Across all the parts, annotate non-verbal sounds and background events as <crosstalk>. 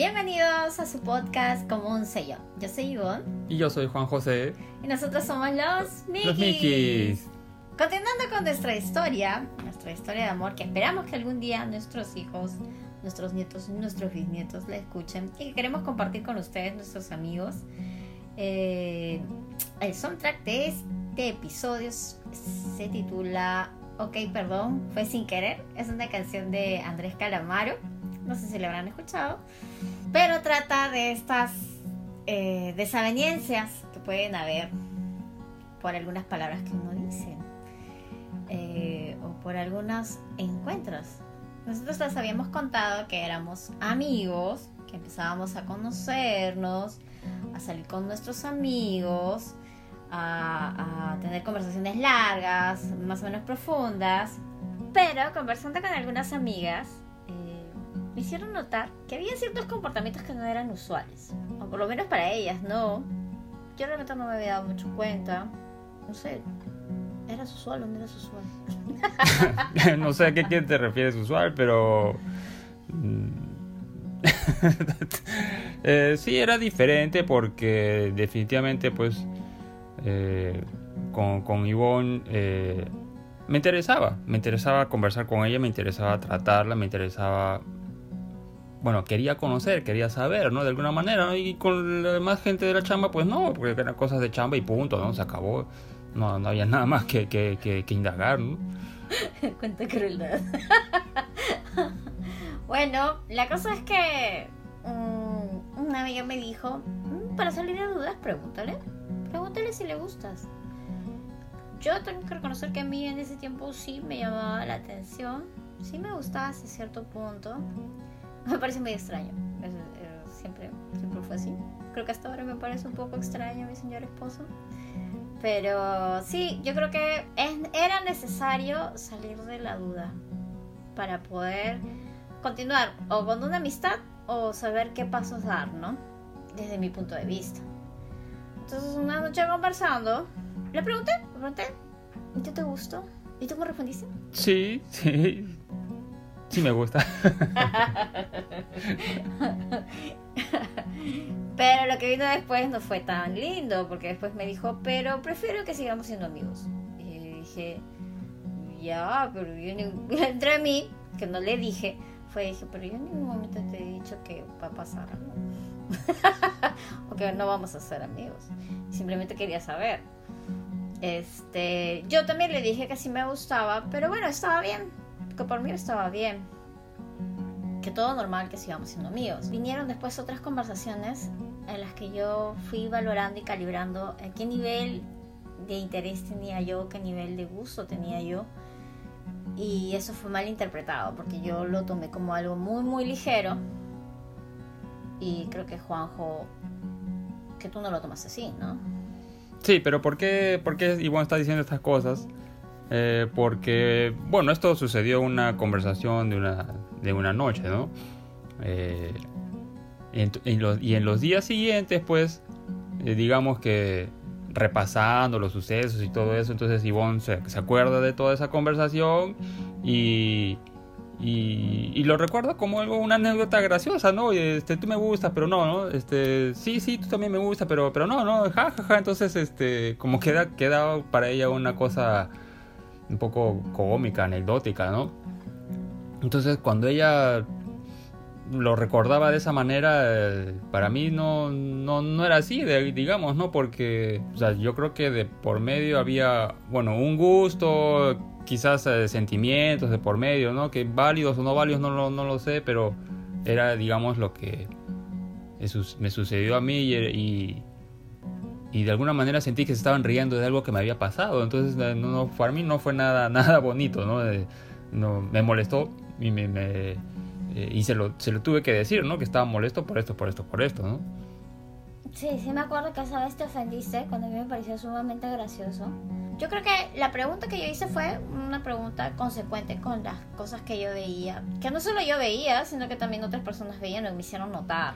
Bienvenidos a su podcast como un sello. Yo soy Ivonne. Y yo soy Juan José. Y nosotros somos los Mikis. Los Mikis. Continuando con nuestra historia, nuestra historia de amor que esperamos que algún día nuestros hijos, nuestros nietos y nuestros bisnietos la escuchen y que queremos compartir con ustedes, nuestros amigos. Eh, el soundtrack de este episodio se titula Ok, perdón, fue sin querer. Es una canción de Andrés Calamaro. No sé si la habrán escuchado. Pero trata de estas eh, desavenencias que pueden haber por algunas palabras que uno dice. Eh, o por algunos encuentros. Nosotros les habíamos contado que éramos amigos, que empezábamos a conocernos, a salir con nuestros amigos, a, tener conversaciones largas, más o menos profundas. Pero conversando con algunas amigas, me hicieron notar que había ciertos comportamientos que no eran usuales. O por lo menos para ellas, no. Yo realmente no me había dado mucho cuenta. No sé, ¿eras usual o no eras usual? <laughs> no sé a qué te refieres usual, pero... Mm, <laughs> eh, sí, era diferente porque definitivamente pues eh, con, con Ivonne, eh, me interesaba, me interesaba conversar con ella, me interesaba tratarla, me interesaba, bueno, quería conocer, quería saber, ¿no? De alguna manera, Y con la demás gente de la chamba, pues no, porque eran cosas de chamba y punto, ¿no? Se acabó, no, no había nada más que, que, indagar, ¿no? <laughs> Cuánta crueldad. <laughs> bueno, la cosa es que um, una amiga me dijo, mm, para salir de dudas, pregúntale. Pregúntale si le gustas. Yo tengo que reconocer que a mí en ese tiempo sí me llamaba la atención. Sí me gustaba hasta cierto punto. Me parece muy extraño. Siempre, siempre fue así. Creo que hasta ahora me parece un poco extraño mi señor esposo. Pero sí, yo creo que era necesario salir de la duda para poder continuar o con una amistad o saber qué pasos dar, ¿no? Desde mi punto de vista. Entonces una noche conversando, le pregunté, le pregunté, ¿y te gustó? ¿Y tú me respondiste? Sí, <laughs> sí. Sí me gusta. <laughs> pero lo que vino después no fue tan lindo, porque después me dijo, pero prefiero que sigamos siendo amigos. Y dije, ya, pero yo <laughs> entre mí, que no le dije, fue dije, pero yo en ningún momento te he dicho que va a pasar algo. <laughs> o que no vamos a ser amigos. Simplemente quería saber. Este, yo también le dije que sí me gustaba, pero bueno, estaba bien. Que por mí estaba bien. Que todo normal, que sigamos siendo amigos. Vinieron después otras conversaciones en las que yo fui valorando y calibrando en qué nivel de interés tenía yo, qué nivel de gusto tenía yo. Y eso fue mal interpretado porque yo lo tomé como algo muy, muy ligero y creo que Juanjo, que tú no lo tomas así, ¿no? Sí, pero ¿por qué, por qué Ivonne está diciendo estas cosas? Eh, porque, bueno, esto sucedió en una conversación de una, de una noche, ¿no? Eh, y, en los, días siguientes, pues, eh, digamos que repasando los sucesos y todo eso, entonces Ivonne se, se acuerda de toda esa conversación y, y, lo recuerdo como algo, una anécdota graciosa, ¿no? Este, tú me gustas, pero no, ¿no? Este, sí, sí, tú también me gusta, pero, pero no, no, ja, ja, ja. Entonces, este, como queda, queda para ella una cosa un poco cómica, anecdótica, ¿no? Entonces, cuando ella lo recordaba de esa manera, eh, para mí no, no, no era así, digamos, ¿no? Porque, o sea, yo creo que de por medio había, bueno, un gusto, quizás eh, sentimientos de por medio, ¿no? Que válidos o no válidos no, no, no lo sé, pero era, digamos, lo que me sucedió a mí y, de alguna manera sentí que se estaban riendo de algo que me había pasado. Entonces, eh, no, no, para mí no fue nada, <laughs> nada bonito, ¿no? no me molestó y me, me eh, y se lo, se lo tuve que decir, ¿no? Que estaba molesto por esto, por esto, por esto, ¿no? Sí, sí me acuerdo que esa vez te ofendiste cuando a mí me pareció sumamente gracioso. Yo creo que la pregunta que yo hice fue una pregunta consecuente con las cosas que yo veía. Que no solo yo veía, sino que también otras personas veían y me hicieron notar.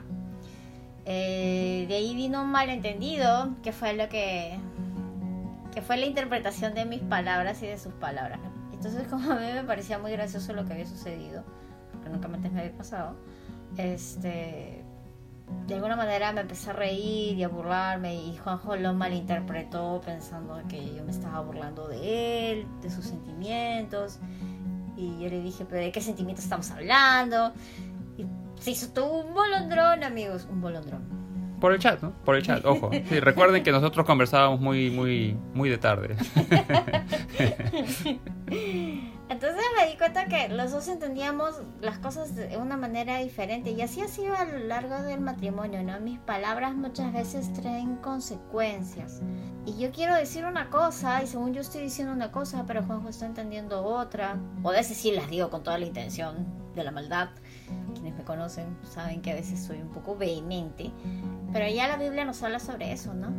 Eh, de ahí vino un malentendido, que fue lo que... que fue la interpretación de mis palabras y de sus palabras. Entonces <laughs> como a mí me parecía muy gracioso lo que había sucedido, porque nunca antes me había pasado, este de alguna manera me empecé a reír y a burlarme y Juanjo lo malinterpretó pensando que yo me estaba burlando de él, de sus sentimientos. Y yo le dije, pero ¿de qué sentimientos estamos hablando? Se hizo todo un bolondrón, amigos, un bolondrón. Por el chat, ¿no? Por el chat, ojo. <laughs> Sí, recuerden que nosotros conversábamos muy, muy, muy de tarde. <laughs> Entonces me di cuenta que los dos entendíamos las cosas de una manera diferente y así ha sido a lo largo del matrimonio, ¿no? Mis palabras muchas veces traen consecuencias. Y yo quiero decir una cosa y según yo estoy diciendo una cosa, pero Juanjo está entendiendo otra. O a veces sí las digo con toda la intención de la maldad. Me conocen saben que a veces soy un poco vehemente. Pero ya la Biblia nos habla sobre eso, ¿no?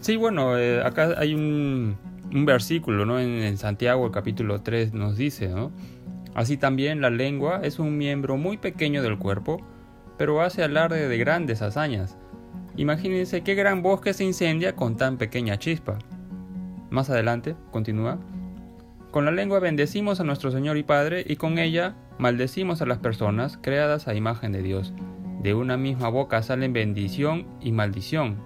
Sí, bueno, eh, acá hay un un versículo ¿no? en, Santiago, el capítulo 3, nos dice, ¿no? Así también la lengua es un miembro muy pequeño del cuerpo, pero hace alarde de grandes hazañas. Imagínense qué gran bosque se incendia con tan pequeña chispa. Más adelante, continúa. Con la lengua bendecimos a nuestro Señor y Padre y con ella maldecimos a las personas creadas a imagen de Dios. De una misma boca salen bendición y maldición.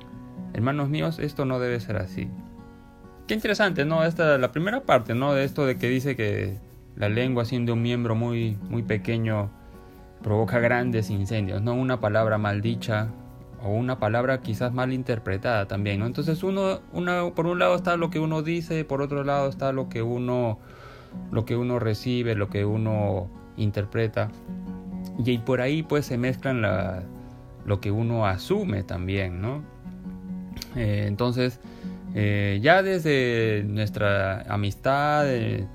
Hermanos míos, esto no debe ser así. Qué interesante, ¿no? Esta la primera parte, ¿no? De esto de que dice que la lengua siendo un miembro muy, muy pequeño provoca grandes incendios, ¿no? Una palabra maldicha o una palabra quizás mal interpretada también, ¿no? Entonces uno, una, por un lado está lo que uno dice, por otro lado está lo que uno, lo que uno recibe, lo que uno interpreta. Y por ahí pues se mezclan la, lo que uno asume también, ¿no? Eh, entonces, eh, ya desde nuestra amistad, eh,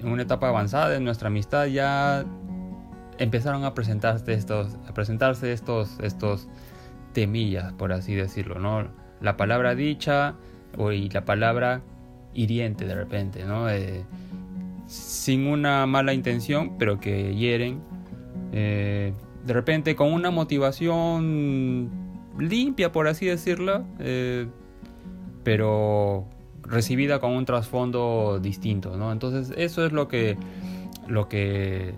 en una etapa avanzada de nuestra amistad, ya empezaron a presentarse estos, a presentarse estos, estos temillas, por así decirlo, ¿no? La palabra dicha o y la palabra hiriente de repente, ¿no? Eh, sin una mala intención, pero que hieren. de repente con una motivación limpia, por así decirlo, pero recibida con un trasfondo distinto, ¿no? Entonces eso es lo que, lo que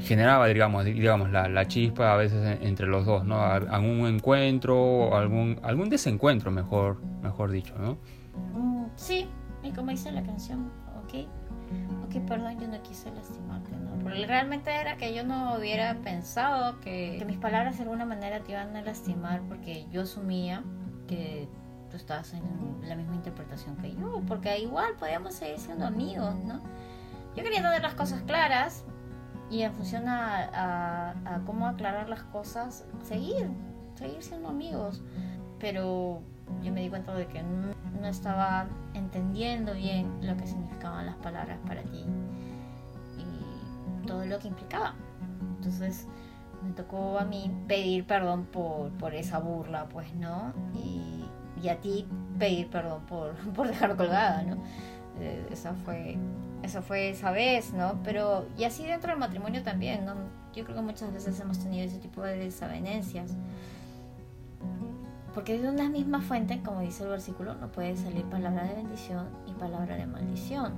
generaba, digamos, digamos la, la chispa a veces entre los dos, ¿no? Algún encuentro, algún, algún desencuentro, mejor, mejor dicho, ¿no? Mm, sí, y como dice la canción, ok, ok, perdón, yo no quise lastimarte, ¿no? Porque realmente era que yo no hubiera pensado que, que mis palabras de alguna manera te iban a lastimar porque yo asumía que tú estás en la misma interpretación que yo, porque igual podíamos seguir siendo amigos, ¿no? Yo quería tener las cosas claras y en función a, cómo aclarar las cosas, seguir, seguir siendo amigos. Pero yo me di cuenta de que no, estaba entendiendo bien lo que significaban las palabras para ti y todo lo que implicaba. Entonces me tocó a mí pedir perdón por, por esa burla, pues, ¿no? Y y a ti pedir perdón por, <laughs> por dejar colgada, ¿no? Eh, esa fue esa fue esa vez, ¿no? Pero y así dentro del matrimonio también, ¿no? Yo creo que muchas veces hemos tenido ese tipo de desavenencias. Porque de una misma fuente, como dice el versículo, no puede salir palabra de bendición y palabra de maldición.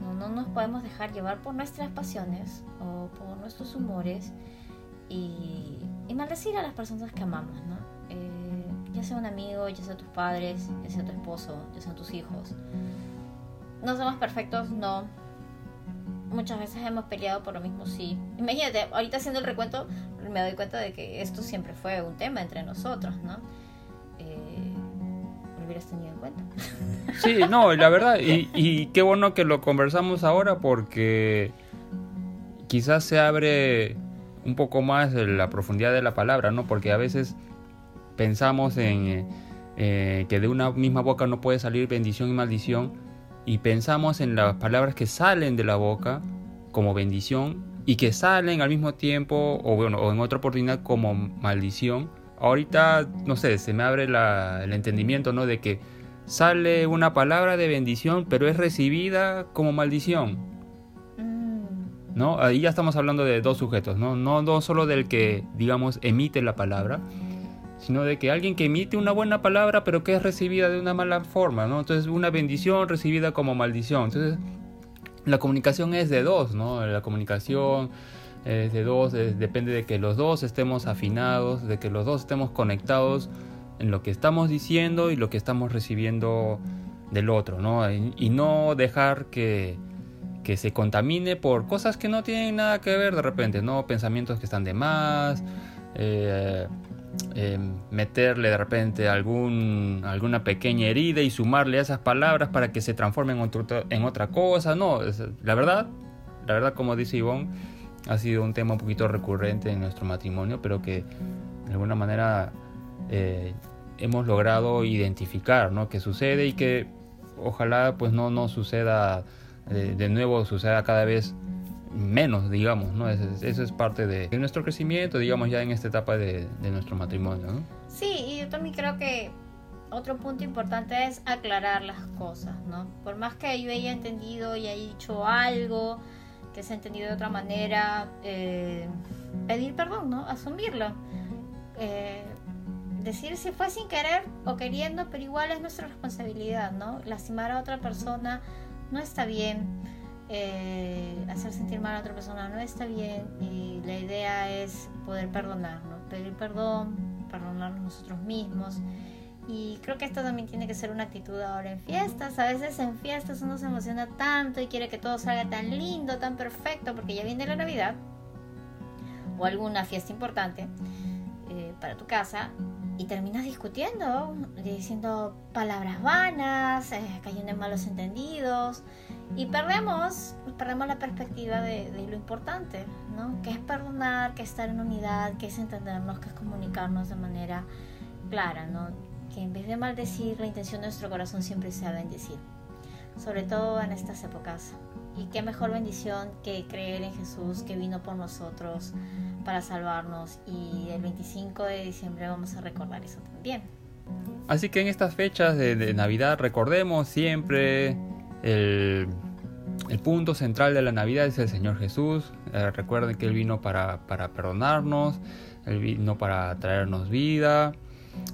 No, no nos podemos dejar llevar por nuestras pasiones o por nuestros humores y, maldecir a las personas que amamos, ¿no? ya sea un amigo, ya sea tus padres, ya sea tu esposo, ya sean tus hijos. No somos perfectos, no. Muchas veces hemos peleado por lo mismo, sí. Imagínate, ahorita haciendo el recuento me doy cuenta de que esto siempre fue un tema entre nosotros, ¿no? Hubieras tenido. Sí, no, la verdad, y, y qué bueno que lo conversamos ahora porque quizás se abre un poco más la profundidad de la palabra, ¿no? Porque a veces pensamos en eh, eh, que de una misma boca no puede salir bendición y maldición y pensamos en las palabras que salen de la boca como bendición y que salen al mismo tiempo o bueno o en otra oportunidad como maldición ahorita no sé se me abre el entendimiento no de que sale una palabra de bendición pero es recibida como maldición mm. ¿no? Ahí ya estamos hablando de dos sujetos, ¿no? No, no solo del que, digamos, emite la palabra, sino de que alguien que emite una buena palabra pero que es recibida de una mala forma, ¿no? Entonces una bendición recibida como maldición. Entonces la comunicación es de dos, ¿no? La comunicación es de dos, depende de que los dos estemos afinados, de que los dos estemos conectados en lo que estamos diciendo y lo que estamos recibiendo del otro, ¿no? Y, no dejar que, que, se contamine por cosas que no tienen nada que ver de repente, ¿no? Pensamientos que están de más, eh, eh, meterle de repente algún, alguna pequeña herida y sumarle a esas palabras para que se transformen en, en otra cosa, no, la verdad, la verdad como dice Ivonne, ha sido un tema un poquito recurrente en nuestro matrimonio, pero que de alguna manera eh, hemos logrado identificar ¿no? que sucede y que ojalá pues no, no suceda eh, de nuevo, suceda cada vez menos, digamos, ¿no? Eso, es parte de, nuestro crecimiento, digamos, ya en esta etapa de, de nuestro matrimonio, ¿no? Sí, y yo también creo que otro punto importante es aclarar las cosas, ¿no? Por más que yo haya entendido y haya dicho algo, que se ha entendido de otra manera, eh, pedir perdón, ¿no? Asumirlo. Eh, decir si fue sin querer o queriendo, pero igual es nuestra responsabilidad, ¿no? Lastimar a otra persona no está bien. Eh, hacer sentir mal a otra persona no está bien y la idea es poder perdonar, ¿no? pedir perdón, perdonarnos nosotros mismos y creo que esto también tiene que ser una actitud ahora en fiestas. A veces en fiestas uno se emociona tanto y quiere que todo salga tan lindo, tan perfecto, porque ya viene la Navidad o alguna fiesta importante eh, para tu casa y terminas discutiendo, diciendo palabras vanas, eh, cayendo en malos entendidos y perdemos, perdemos la perspectiva de, de, lo importante, ¿no? Que es perdonar, que es estar en unidad, que es entendernos, que es comunicarnos de manera clara, ¿no? Que en vez de maldecir, la intención de nuestro corazón siempre sea bendecir, sobre todo en estas épocas. Y qué mejor bendición que creer en Jesús que vino por nosotros para salvarnos y el 25 de diciembre vamos a recordar eso también. Así que en estas fechas de, Navidad recordemos siempre el, punto central de la Navidad es el Señor Jesús. Eh, recuerden que Él vino para, para perdonarnos, Él vino para traernos vida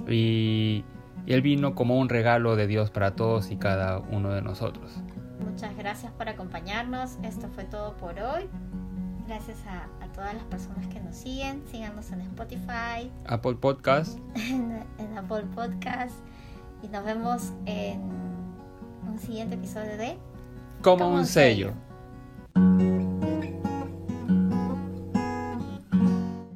y, Él vino como un regalo de Dios para todos y cada uno de nosotros. Muchas gracias por acompañarnos. Esto fue todo por hoy. Gracias a, todas las personas que nos siguen. Síganos en Spotify, Apple Podcast. <laughs> en, Apple Podcast. Y nos vemos en un siguiente episodio de Como, un sello.